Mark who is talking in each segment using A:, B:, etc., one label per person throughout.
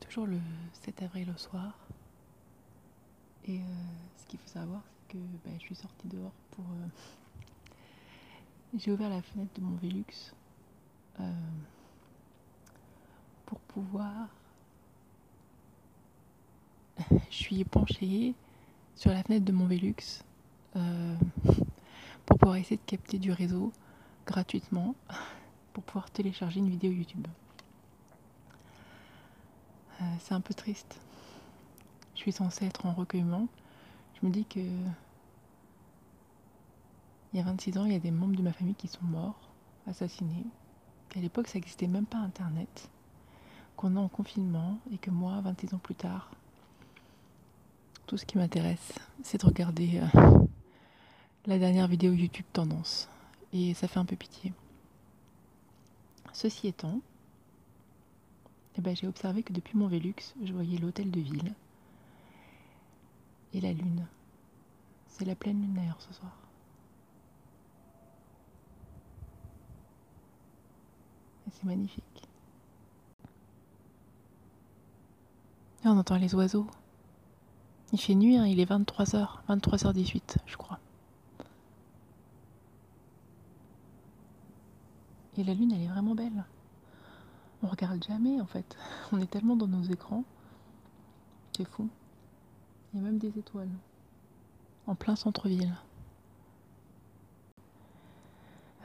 A: toujours le 7 avril au soir. Et euh, ce qu'il faut savoir, c'est que bah, je suis sortie dehors pour. euh, J'ai ouvert la fenêtre de mon Velux euh, pour pouvoir. Je suis penchée sur la fenêtre de mon Velux pour pouvoir essayer de capter du réseau gratuitement pour pouvoir télécharger une vidéo YouTube. Euh, c'est un peu triste. Je suis censée être en recueillement. Je me dis que il y a 26 ans, il y a des membres de ma famille qui sont morts, assassinés. Qu'à l'époque, ça n'existait même pas Internet. Qu'on est en confinement et que moi, 26 ans plus tard, tout ce qui m'intéresse, c'est de regarder euh, la dernière vidéo YouTube tendance. Et ça fait un peu pitié. Ceci étant, eh ben, j'ai observé que depuis mon Velux, je voyais l'hôtel de ville et la lune. C'est la pleine lunaire ce soir. Et c'est magnifique. Et on entend les oiseaux. Il fait nuit, hein, il est 23h, 23h18, je crois. Et la lune, elle est vraiment belle. On regarde jamais en fait. On est tellement dans nos écrans. C'est fou. Il y a même des étoiles. En plein centre-ville.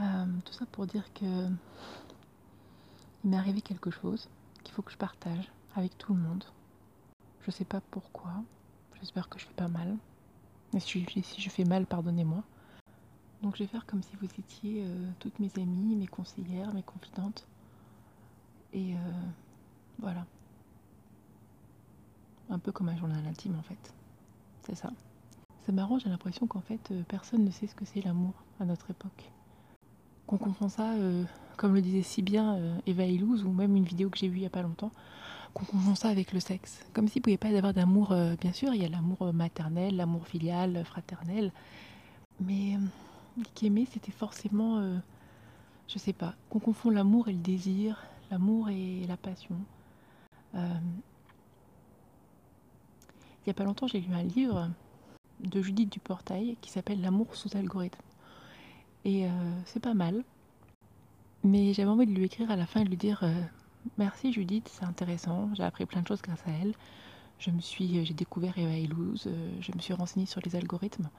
A: Euh, tout ça pour dire que il m'est arrivé quelque chose qu'il faut que je partage avec tout le monde. Je sais pas pourquoi. J'espère que je fais pas mal. Et si je, si je fais mal, pardonnez-moi. Donc je vais faire comme si vous étiez euh, toutes mes amies, mes conseillères, mes confidentes. Et euh, voilà. Un peu comme un journal intime en fait. C'est ça. C'est marrant, j'ai l'impression qu'en fait euh, personne ne sait ce que c'est l'amour à notre époque. Qu'on comprend ça, euh, comme le disait si bien Eva Illouz, ou même une vidéo que j'ai vue il n'y a pas longtemps, qu'on confond ça avec le sexe. Comme s'il ne pouvait pas y avoir d'amour, bien sûr, il y a l'amour maternel, l'amour filial, fraternel. Mais qu'aimer, c'était forcément, je sais pas, qu'on confond l'amour et le désir, l'amour et la passion. Euh, il n'y a pas longtemps, j'ai lu un livre de Judith Duportail qui s'appelle L'amour sous algorithme. Et euh, c'est pas mal. Mais j'avais envie de lui écrire à la fin et de lui dire euh, Merci Judith, c'est intéressant, j'ai appris plein de choses grâce à elle. Je me suis, j'ai découvert Eva Illouz, je me suis renseignée sur les algorithmes.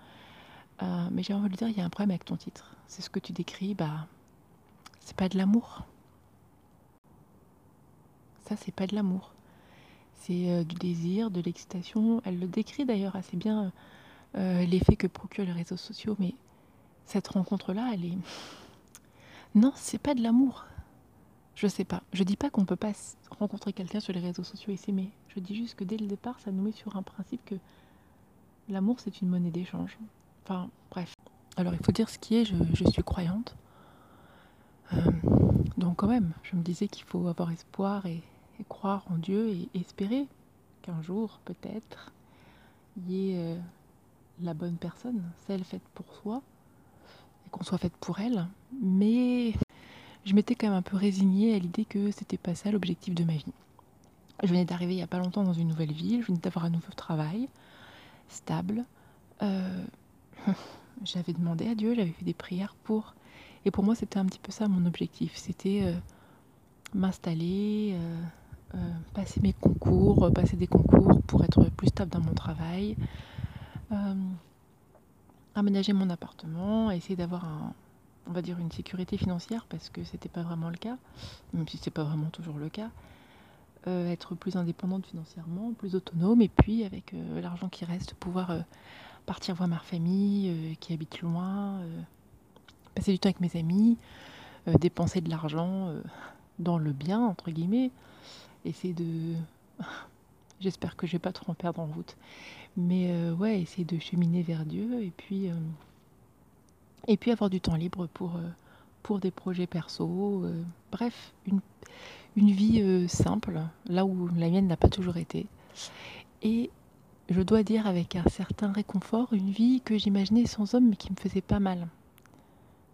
A: Mais j'ai envie de lui dire il y a un problème avec ton titre. C'est ce que tu décris, bah, c'est pas de l'amour. Ça, c'est pas de l'amour. C'est euh, du désir, de l'excitation. Elle le décrit d'ailleurs assez bien, euh, l'effet que procurent les réseaux sociaux. Mais cette rencontre-là, elle est. Non, c'est pas de l'amour. Je sais pas. Je dis pas qu'on peut pas rencontrer quelqu'un sur les réseaux sociaux et s'aimer. Je dis juste que dès le départ, ça nous met sur un principe que l'amour, c'est une monnaie d'échange. Enfin, bref. Alors, il faut dire ce qui est. Je, suis croyante. Euh, donc, quand même, je me disais qu'il faut avoir espoir et, et croire en Dieu et espérer qu'un jour, peut-être, il y ait euh, la bonne personne, celle faite pour soi, et qu'on soit faite pour elle. Mais je m'étais quand même un peu résignée à l'idée que c'était pas ça l'objectif de ma vie. Je venais d'arriver il y a pas longtemps dans une nouvelle ville, je venais d'avoir un nouveau travail stable. Euh, j'avais demandé à Dieu, j'avais fait des prières pour. Et pour moi, c'était un petit peu ça mon objectif. C'était euh, m'installer, euh, passer mes concours, euh, passer des concours pour être plus stable dans mon travail, euh, aménager mon appartement, essayer d'avoir un, on va dire une sécurité financière parce que c'était pas vraiment le cas, même si c'est pas vraiment toujours le cas. Être plus indépendante financièrement, plus autonome, et puis avec l'argent qui reste, pouvoir partir voir ma famille qui habite loin, passer du temps avec mes amis, dépenser de l'argent dans le bien, entre guillemets, essayer de... J'espère que je vais pas trop en perdre en route. Mais euh, ouais, essayer de cheminer vers Dieu et puis, euh, et puis avoir du temps libre pour, euh, pour des projets perso. bref, une, une vie simple, là où la mienne n'a pas toujours été. Et je dois dire avec un certain réconfort, une vie que j'imaginais sans homme mais qui me faisait pas mal.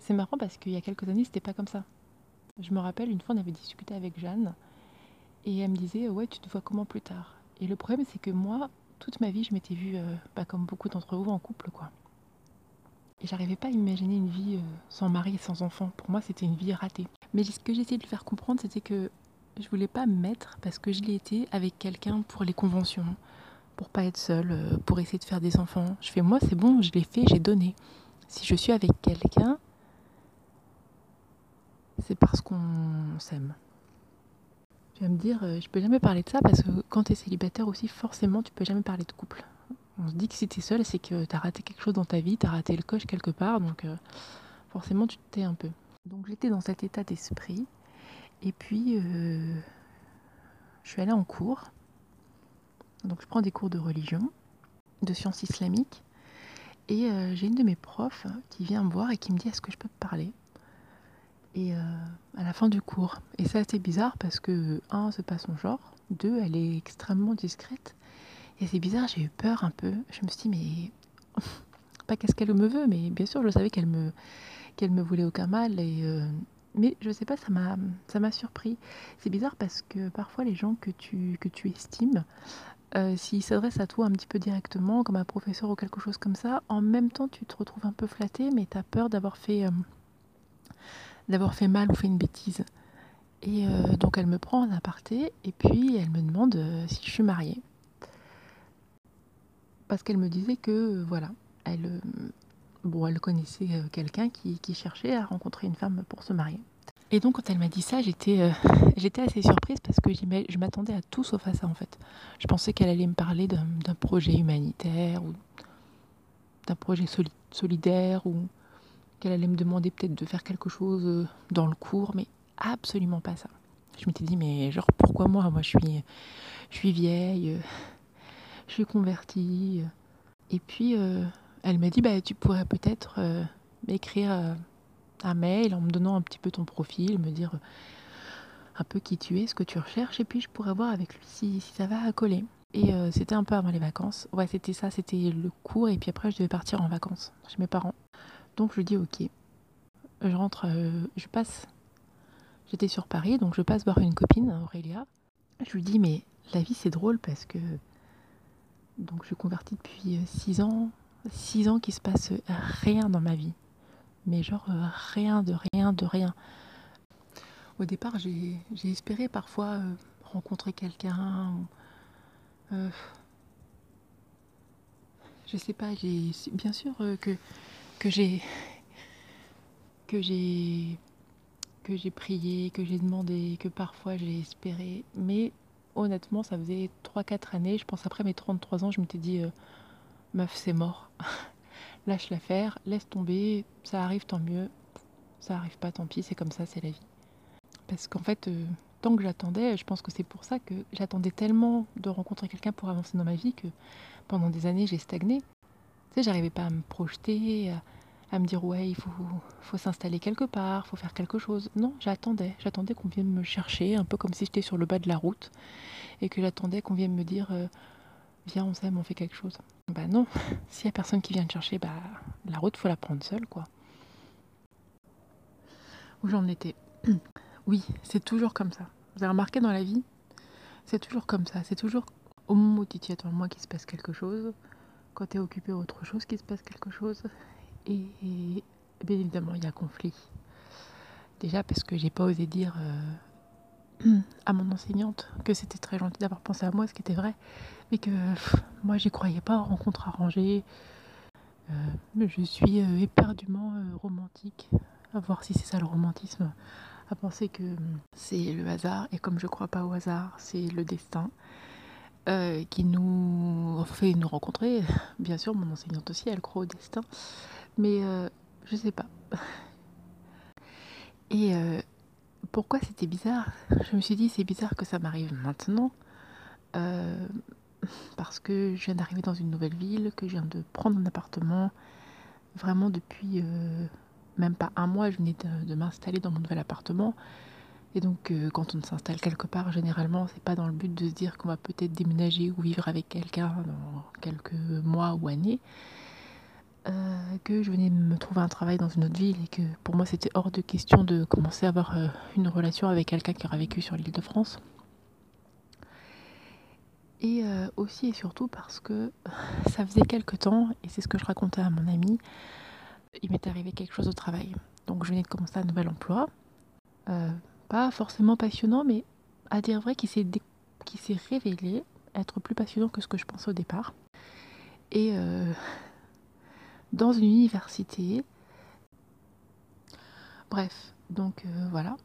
A: C'est marrant parce qu'il y a quelques années, c'était pas comme ça. Je me rappelle, une fois, on avait discuté avec Jeanne Et elle me disait, ouais, tu te vois comment plus tard? Et le problème, c'est que moi, toute ma vie, je m'étais vue, euh, pas comme beaucoup d'entre vous, en couple, quoi. Et j'arrivais pas à imaginer une vie euh, sans mari et sans enfant. Pour moi, c'était une vie ratée. Mais ce que j'essayais de lui faire comprendre, c'était que je voulais pas me mettre, parce que je l'ai été, avec quelqu'un pour les conventions, pour pas être seule, euh, pour essayer de faire des enfants. Je fais, moi, c'est bon, je l'ai fait, j'ai donné. Si je suis avec quelqu'un, c'est parce qu'on s'aime. Tu vas me dire, euh, je peux jamais parler de ça parce que quand tu es célibataire aussi, forcément, tu peux jamais parler de couple. On se dit que si tu es seul, c'est que tu as raté quelque chose dans ta vie, tu as raté le coche quelque part, donc euh, forcément, tu te tais un peu. Donc j'étais dans cet état d'esprit, et puis euh, je suis allée en cours. Donc je prends des cours de religion, de sciences islamiques, et j'ai une de mes profs qui vient me voir et qui me dit est-ce que je peux te parler? Et euh, à la fin du cours. Et c'est assez bizarre parce que, un, c'est pas son genre, deux, elle est extrêmement discrète. Et c'est bizarre, j'ai eu peur un peu. Je me suis dit, mais pas qu'est-ce qu'elle me veut, mais bien sûr, je savais qu'elle me, me voulait aucun mal. Et, euh, mais je sais pas, ça m'a, ça m'a surpris. C'est bizarre parce que parfois, les gens que tu, que tu estimes, euh, s'ils s'adressent à toi un petit peu directement, comme un professeur ou quelque chose comme ça, en même temps, tu te retrouves un peu flatté, mais tu as peur d'avoir fait d'avoir fait mal ou fait une bêtise. Et euh, donc elle me prend en aparté et puis elle me demande euh, si je suis mariée. Parce qu'elle me disait que euh, voilà, elle, bon, elle connaissait quelqu'un qui, cherchait à rencontrer une femme pour se marier. Et donc quand elle m'a dit ça, j'étais j'étais assez surprise parce que je m'attendais à tout sauf à ça en fait. Je pensais qu'elle allait me parler d'un projet humanitaire ou d'un projet solidaire ou qu'elle allait me demander peut-être de faire quelque chose euh, dans le cours, mais absolument pas ça. Je m'étais dit, mais genre, pourquoi moi? Moi, je suis, je suis vieille, euh, je suis convertie. Et puis, euh, elle m'a dit, bah, tu pourrais peut-être m'écrire un mail en me donnant un petit peu ton profil, me dire un peu qui tu es, ce que tu recherches, et puis je pourrais voir avec lui si, si ça va coller. Et c'était un peu avant les vacances. Ouais, c'était ça, c'était le cours, et puis après, je devais partir en vacances chez mes parents. Donc je dis ok. Je rentre, euh, je passe. J'étais sur Paris, donc je passe voir une copine, Aurélia. Je lui dis mais la vie c'est drôle parce que donc je suis convertie depuis 6 euh, ans, 6 ans qu'il se passe rien dans ma vie. Mais genre euh, rien de rien de rien. Au départ, j'ai espéré parfois rencontrer quelqu'un. Euh, je sais pas, j'ai bien sûr que que j'ai prié, que j'ai demandé, que parfois j'ai espéré. Mais honnêtement, ça faisait 3-4 années, je pense après mes 33 ans, je m'étais dit, euh, meuf, c'est mort. Lâche l'affaire, laisse tomber, ça arrive, tant mieux. Ça arrive pas, tant pis, c'est comme ça, c'est la vie. Parce qu'en fait, euh, tant que j'attendais, je pense que c'est pour ça que j'attendais tellement de rencontrer quelqu'un pour avancer dans ma vie que pendant des années, j'ai stagné. Tu sais, j'arrivais pas à me projeter, à, me dire ouais, il faut, s'installer quelque part, faut faire quelque chose. Non, j'attendais. J'attendais qu'on vienne me chercher, un peu comme si j'étais sur le bas de la route et que j'attendais qu'on vienne me dire euh, viens, on s'aime, on fait quelque chose. Bah non, s'il y a personne qui vient te chercher, bah la route, faut la prendre seule, quoi. Où j'en étais? Oui, c'est toujours comme ça. Vous avez remarqué dans la vie, c'est toujours comme ça. C'est toujours au moment où tu t'y attends moi qu'il se passe quelque chose quand tu es occupé autre chose, qu'il se passe quelque chose. Et, bien évidemment, il y a conflit. Déjà parce que j'ai pas osé dire euh, à mon enseignante que c'était très gentil d'avoir pensé à moi, ce qui était vrai, mais que moi j'y croyais pas en rencontre arrangée. Euh, je suis euh, éperdument romantique, à voir si c'est ça le romantisme, à penser que c'est le hasard, et comme je crois pas au hasard, c'est le destin. Euh, qui nous fait nous rencontrer. Bien sûr, mon enseignante aussi, elle croit au destin. Mais euh, je sais pas. Et euh, pourquoi c'était bizarre? Je me suis dit, c'est bizarre que ça m'arrive maintenant. parce que je viens d'arriver dans une nouvelle ville, que je viens de prendre un appartement. Vraiment depuis même pas un mois, je venais de m'installer dans mon nouvel appartement. Et donc, euh, quand on s'installe quelque part, généralement, c'est pas dans le but de se dire qu'on va peut-être déménager ou vivre avec quelqu'un dans quelques mois ou années. Euh, que je venais me trouver un travail dans une autre ville et que pour moi c'était hors de question de commencer à avoir euh, une relation avec quelqu'un qui aurait vécu sur l'île de France. Et aussi et surtout parce que ça faisait quelque temps, et c'est ce que je racontais à mon ami, il m'est arrivé quelque chose au travail. Donc je venais de commencer un nouvel emploi. Euh, pas forcément passionnant, mais à dire vrai, qui s'est, révélé être plus passionnant que ce que je pensais au départ. Et euh, dans une université. Bref, donc voilà.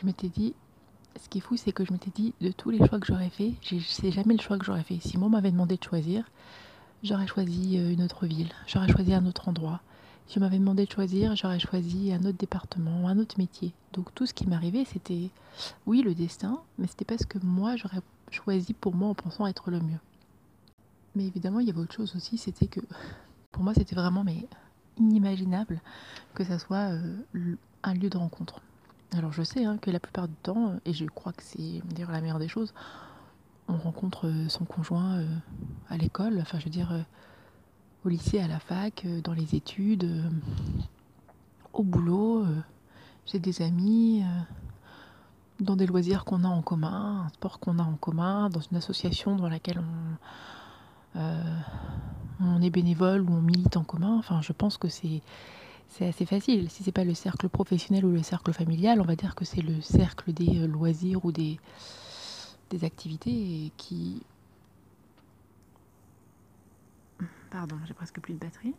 A: Je m'étais dit, ce qui est fou, c'est que je m'étais dit, de tous les choix que j'aurais fait, c'est jamais le choix que j'aurais fait. Si moi m'avait demandé de choisir, j'aurais choisi euh, une autre ville, j'aurais choisi un autre endroit. Si on m'avait demandé de choisir, j'aurais choisi un autre département, un autre métier. Donc tout ce qui m'arrivait, c'était, oui, le destin, mais c'était pas ce que moi j'aurais choisi pour moi en pensant être le mieux. Mais évidemment, il y avait autre chose aussi, c'était que pour moi, c'était vraiment mais inimaginable que ça soit euh, un lieu de rencontre. Alors je sais hein, que la plupart du temps, euh, et je crois que c'est d'ailleurs la meilleure des choses, on rencontre euh, son conjoint à l'école, enfin je veux dire au lycée, à la fac, dans les études, au boulot, j'ai des amis, dans des loisirs qu'on a en commun, un sport qu'on a en commun, dans une association dans laquelle on, on est bénévole ou on milite en commun. Enfin je pense que c'est c'est assez facile. Si c'est pas le cercle professionnel ou le cercle familial, on va dire que c'est le cercle des euh, loisirs ou des, des activités qui. Pardon, j'ai presque plus de batterie.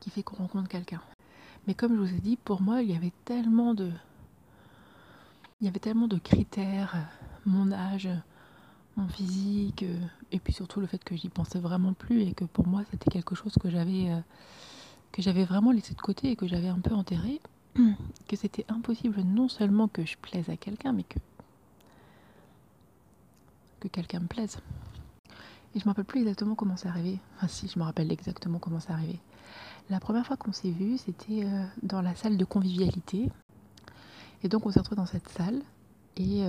A: Qui fait qu'on rencontre quelqu'un. Mais comme je vous ai dit, pour moi, il y avait tellement de. Il y avait tellement de critères, mon âge, mon physique, euh, et puis surtout le fait que j'y pensais vraiment plus et que pour moi c'était quelque chose que j'avais euh, que j'avais vraiment laissé de côté et que j'avais un peu enterré, que c'était impossible non seulement que je plaise à quelqu'un, mais que que quelqu'un me plaise. Et je me rappelle plus exactement comment c'est arrivé. Enfin si, je me rappelle exactement comment c'est arrivé. La première fois qu'on s'est vu, c'était euh, dans la salle de convivialité. Et donc on s'est retrouvé dans cette salle et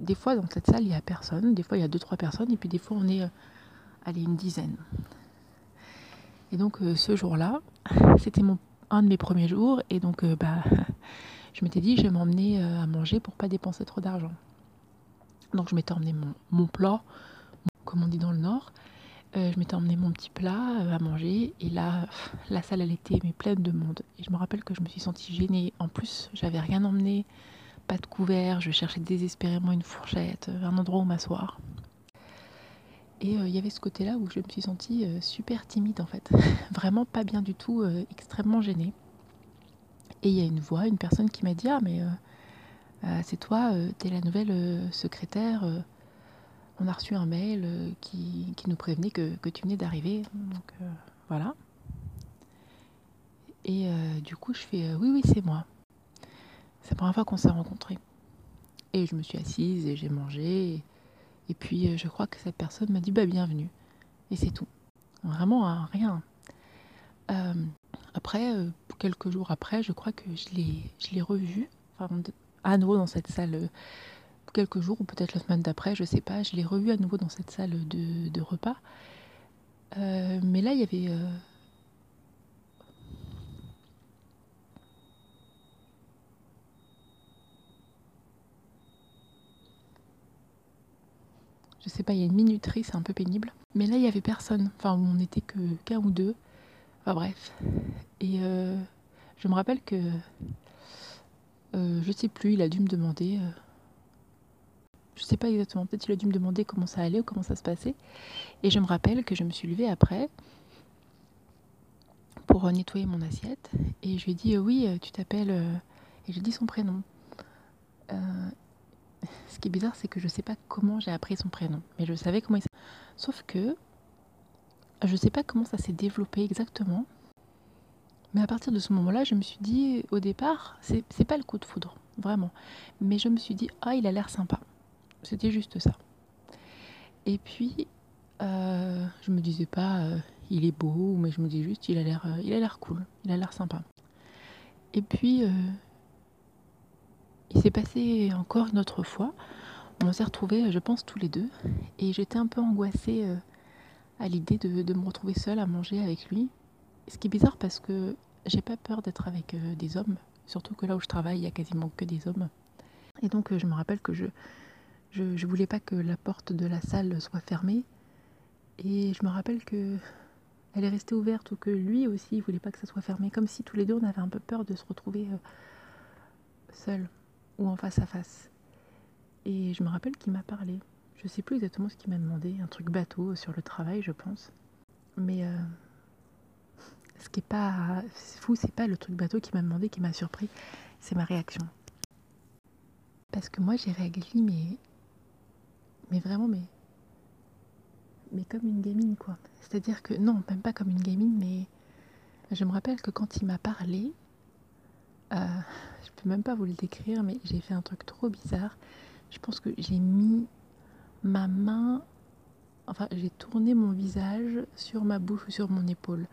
A: des fois dans cette salle il y a personne, des fois il y a deux trois personnes et puis des fois on est euh, allez une dizaine. Et donc euh, ce jour-là, c'était un de mes premiers jours et donc euh, bah je m'étais dit je vais m'emmener à manger pour pas dépenser trop d'argent. Donc je m'étais emmené mon, plat, comme on dit dans le nord. je m'étais emmené mon petit plat à manger et là la salle elle était mais pleine de monde et je me rappelle que je me suis sentie gênée. En plus j'avais rien emmené pas de couvert, je cherchais désespérément une fourchette, un endroit où m'asseoir. Et euh, il y avait ce côté-là où je me suis sentie euh, super timide en fait, vraiment pas bien du tout, euh, extrêmement gênée. Et il y a une voix, une personne qui m'a dit Ah, mais c'est toi, t'es la nouvelle secrétaire. on a reçu un mail qui, nous prévenait que, tu venais d'arriver. Voilà. Et du coup, je fais Oui, oui, c'est moi. C'est la première fois qu'on s'est rencontrés. Et je me suis assise et j'ai mangé. Et, puis euh, je crois que cette personne m'a dit bah bienvenue. Et c'est tout. Vraiment rien. Euh, après, euh, quelques jours après, je crois que je l'ai, je l'ai revu, à nouveau dans cette salle, quelques jours ou peut-être la semaine d'après, je sais pas, je l'ai revu à nouveau dans cette salle de, repas. mais là, il y avait je sais pas, il y a une minuterie, c'est un peu pénible. Mais là, il y avait personne. Enfin, on n'était que qu'un ou deux. Enfin bref. Et euh, je me rappelle que euh, je sais plus, il a dû me demander. Euh, je sais pas exactement, peut-être il a dû me demander comment ça allait ou comment ça se passait. Et je me rappelle que je me suis levée après pour nettoyer mon assiette. Et je lui ai dit Oui, tu t'appelles. Et j'ai dit son prénom ce qui est bizarre, c'est que je sais pas comment j'ai appris son prénom, mais je savais comment il. Sauf que je sais pas comment ça s'est développé exactement. Mais à partir de ce moment-là, je me suis dit, au départ, c'est pas le coup de foudre, vraiment. Mais je me suis dit, ah, il a l'air sympa. C'était juste ça. Et puis, euh, je me disais pas, euh, il est beau, mais je me dis juste, il a l'air, euh, il a l'air cool, il a l'air sympa. Et puis, il s'est passé encore une autre fois. On s'est retrouvés, je pense, tous les deux. Et j'étais un peu angoissée euh, à l'idée de, me retrouver seule à manger avec lui. Ce qui est bizarre parce que j'ai pas peur d'être avec euh, des hommes. Surtout que là où je travaille, il y a quasiment que des hommes. Et donc je me rappelle que je, je, voulais pas que la porte de la salle soit fermée. Et je me rappelle que elle est restée ouverte ou que lui aussi il voulait pas que ça soit fermé, comme si tous les deux on avait un peu peur de se retrouver euh, seuls ou en face à face. Et je me rappelle qu'il m'a parlé. Je sais plus exactement ce qu'il m'a demandé, un truc bateau sur le travail, je pense. Mais euh, ce qui est pas fou, c'est pas le truc bateau qui m'a demandé, qui m'a surpris, c'est ma réaction. Parce que moi j'ai réagi, mais mais vraiment, mais mais comme une gamine quoi. C'est-à-dire que non, même pas comme une gamine, mais je me rappelle que quand il m'a parlé, euh, je peux même pas vous le décrire, mais j'ai fait un truc trop bizarre. Je pense que j'ai mis ma main, enfin j'ai tourné mon visage sur ma bouche ou sur mon épaule.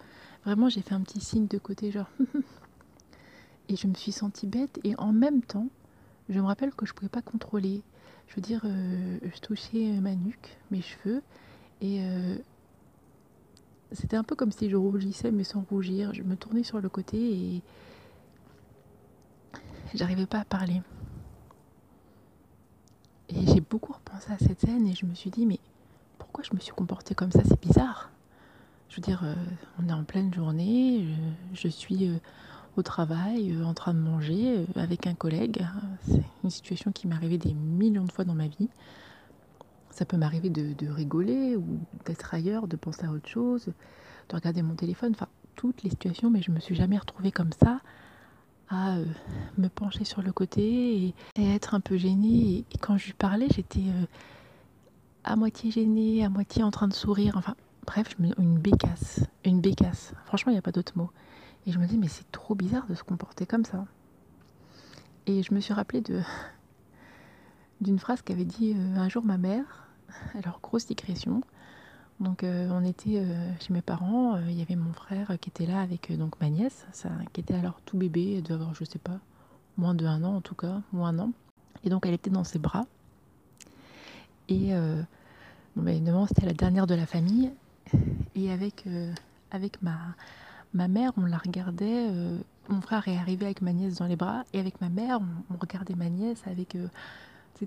A: Vraiment, j'ai fait un petit signe de côté, genre. et je me suis sentie bête, et en même temps, je me rappelle que je pouvais pas contrôler. Je veux dire, euh, je touchais ma nuque, mes cheveux, et euh, c'était un peu comme si je rougissais, mais sans rougir. Je me tournais sur le côté et j'arrivais pas à parler. Et j'ai beaucoup repensé à cette scène et je me suis dit, mais je me suis comportée comme ça C'est bizarre. Je veux dire, euh, on est en pleine journée, je, je suis euh, au travail, euh, en train de manger euh, avec un collègue. C'est une situation qui m'est arrivée des millions de fois dans ma vie. Ça peut m'arriver de, rigoler ou d'être ailleurs, de penser à autre chose, de regarder mon téléphone, enfin toutes les situations, mais je me suis jamais retrouvée comme ça à euh, me pencher sur le côté et, être un peu gênée. Et, et quand je lui parlais, j'étais euh, à moitié gênée, à moitié en train de sourire. Enfin, bref, une bécasse. Une bécasse. Franchement, il n'y a pas d'autre mot. Et je me dis, mais c'est trop bizarre de se comporter comme ça. Et je me suis rappelé de d'une phrase qu'avait dit euh, un jour ma mère. Alors, grosse digression. Donc, euh, on était euh, chez mes parents. Il y avait mon frère qui était là avec donc ma nièce, qui était alors tout bébé. Elle devait avoir, je sais pas, moins de un an en tout cas, moins un an. Et donc, elle était dans ses bras. Et bon, ben, évidemment, c'était la dernière de la famille. Et avec, euh, avec ma, ma mère, on la regardait. euh, mon frère est arrivé avec ma nièce dans les bras. Et avec ma mère, on, regardait ma nièce avec euh,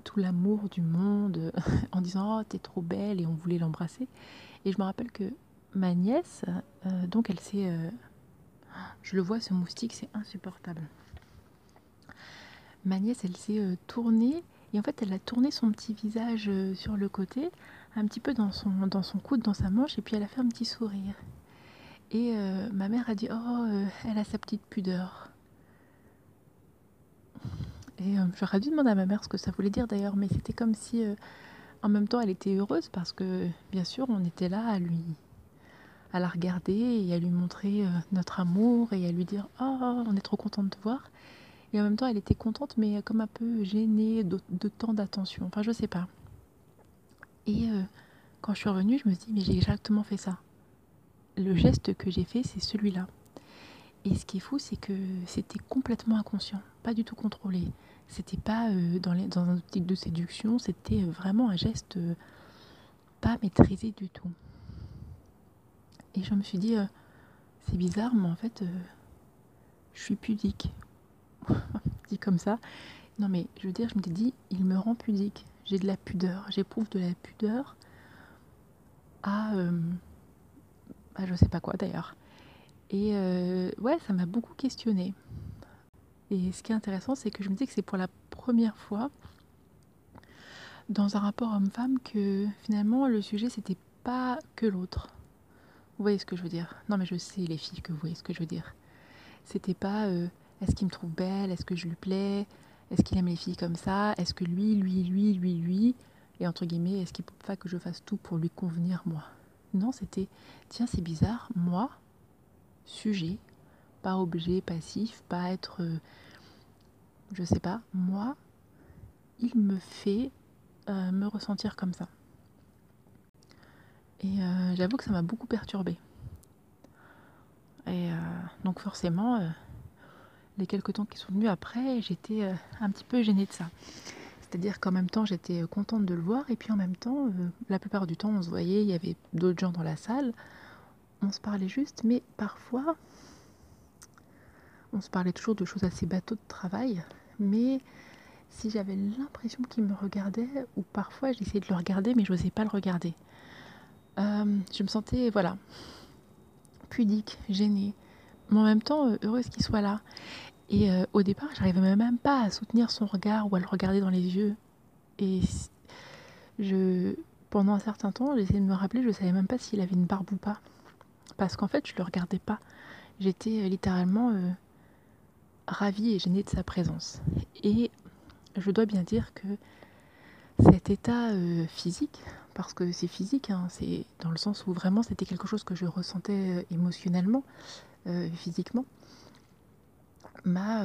A: tout l'amour du monde, en disant Oh, t'es trop belle. Et on voulait l'embrasser. Et je me rappelle que ma nièce, donc elle s'est. je le vois, ce moustique, c'est insupportable. Ma nièce, elle s'est tournée. Et en fait, elle a tourné son petit visage sur le côté, un petit peu dans son, dans son coude, dans sa manche, et puis elle a fait un petit sourire. Et euh, ma mère a dit Oh, euh, elle a sa petite pudeur. Et euh, j'aurais dû demander à ma mère ce que ça voulait dire d'ailleurs, mais c'était comme si en même temps elle était heureuse parce que bien sûr on était là à lui à la regarder et à lui montrer notre amour et à lui dire Oh, on est trop contente de te voir. Et en même temps elle était contente mais comme un peu gênée de, de tant d'attention. Enfin je sais pas. Et euh, quand je suis revenue, je me suis dit mais j'ai exactement fait ça. Le geste que j'ai fait, c'est celui-là. Et ce qui est fou, c'est que c'était complètement inconscient, pas du tout contrôlé. C'était pas euh, dans, dans un optique de séduction, c'était euh, vraiment un geste pas maîtrisé du tout. Et je me suis dit, c'est bizarre, mais en fait, je suis pudique. dit comme ça. Non, mais je veux dire, je me suis dit, il me rend pudique. J'ai de la pudeur. J'éprouve de la pudeur à. euh, je sais pas quoi d'ailleurs. Et euh, ouais, ça m'a beaucoup questionné. Et ce qui est intéressant, c'est que je me dis que c'est pour la première fois dans un rapport homme-femme que finalement le sujet c'était pas que l'autre. Vous voyez ce que je veux dire? Non, mais je sais, les filles, que vous voyez ce que je veux dire. C'était pas euh, est-ce qu'il me trouve belle, est-ce que je lui plais, est-ce qu'il aime les filles comme ça, est-ce que lui, lui, lui, lui, lui, et entre guillemets, est-ce qu'il faut pas que je fasse tout pour lui convenir moi? Non, c'était tiens, c'est bizarre, moi, sujet, pas objet passif, pas être, euh, je sais pas, moi, il me fait euh, me ressentir comme ça. Et euh, j'avoue que ça m'a beaucoup perturbée. Et donc forcément, les quelques temps qui sont venus après, j'étais euh, un petit peu gênée de ça. C'est-à-dire qu'en même temps, j'étais euh, contente de le voir, et puis en même temps, euh, la plupart du temps, on se voyait, il y avait d'autres gens dans la salle, on se parlait juste, mais parfois, On se parlait toujours de choses assez bateaux de travail, mais si j'avais l'impression qu'il me regardait, ou parfois j'essayais de le regarder, mais je n'osais pas le regarder. Je me sentais, voilà, pudique, gênée, mais en même temps heureuse qu'il soit là. Et euh, au départ, j'arrivais même pas à soutenir son regard ou à le regarder dans les yeux. Et je, pendant un certain temps, j'essayais de me rappeler, je ne savais même pas s'il avait une barbe ou pas. Parce qu'en fait, je ne le regardais pas. J'étais littéralement ravie et gênée de sa présence. Et je dois bien dire que cet état euh, physique, parce que c'est physique, hein, c'est dans le sens où vraiment c'était quelque chose que je ressentais euh, émotionnellement, euh, physiquement, m'a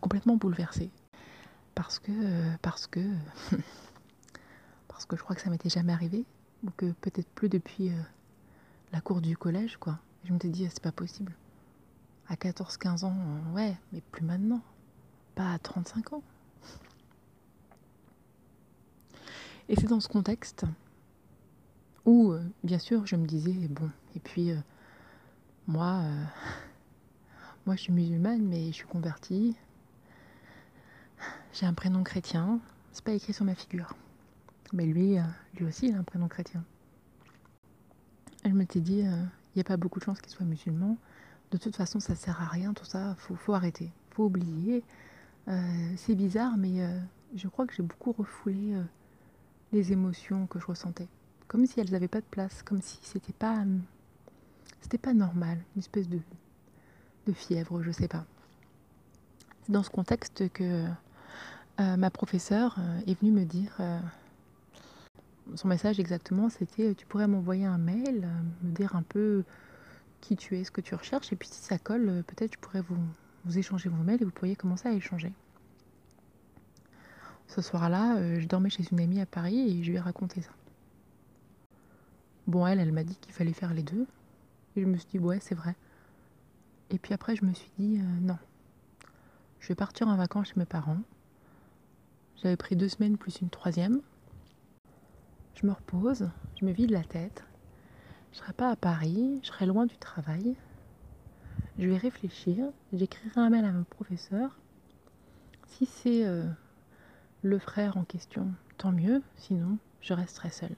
A: complètement bouleversée. Parce que, parce que, je crois que ça m'était jamais arrivé, ou que peut-être plus depuis la cour du collège, quoi. je me suis dit, c'est pas possible. À 14-15 ans, ouais, mais plus maintenant. Pas à 35 ans. Et c'est dans ce contexte où, euh, bien sûr, je me disais, bon, et puis, euh, moi, euh, moi, je suis musulmane, mais je suis convertie. J'ai un prénom chrétien, c'est pas écrit sur ma figure. Mais lui, lui aussi, il a un prénom chrétien. Et je me suis dit, il n'y a pas beaucoup de chances qu'il soit musulman. De toute façon, ça sert à rien, tout ça, faut, faut arrêter, faut oublier. c'est bizarre, mais je crois que j'ai beaucoup refoulé les émotions que je ressentais, comme si elles n'avaient pas de place, comme si c'était pas c'était pas normal, une espèce de, de fièvre, je sais pas. C'est dans ce contexte que euh, ma professeure euh, est venue me dire euh, son message exactement, c'était tu pourrais m'envoyer un mail, me dire un peu qui tu es, ce que tu recherches, et puis si ça colle, peut-être je pourrais vous, vous échanger vos mails et vous pourriez commencer à échanger. Ce soir-là, je dormais chez une amie à Paris et je lui ai raconté ça. Bon, elle, elle m'a dit qu'il fallait faire les deux. Et je me suis dit, ouais, c'est vrai. Et puis après, je me suis dit, euh, non. Je vais partir en vacances chez mes parents. J'avais pris deux semaines plus une troisième. Je me repose, je me vide la tête. Je serai pas à Paris, je serai loin du travail. Je vais réfléchir, j'écrirai un mail à mon professeur. Si c'est euh, le frère en question, tant mieux, sinon je resterai seule.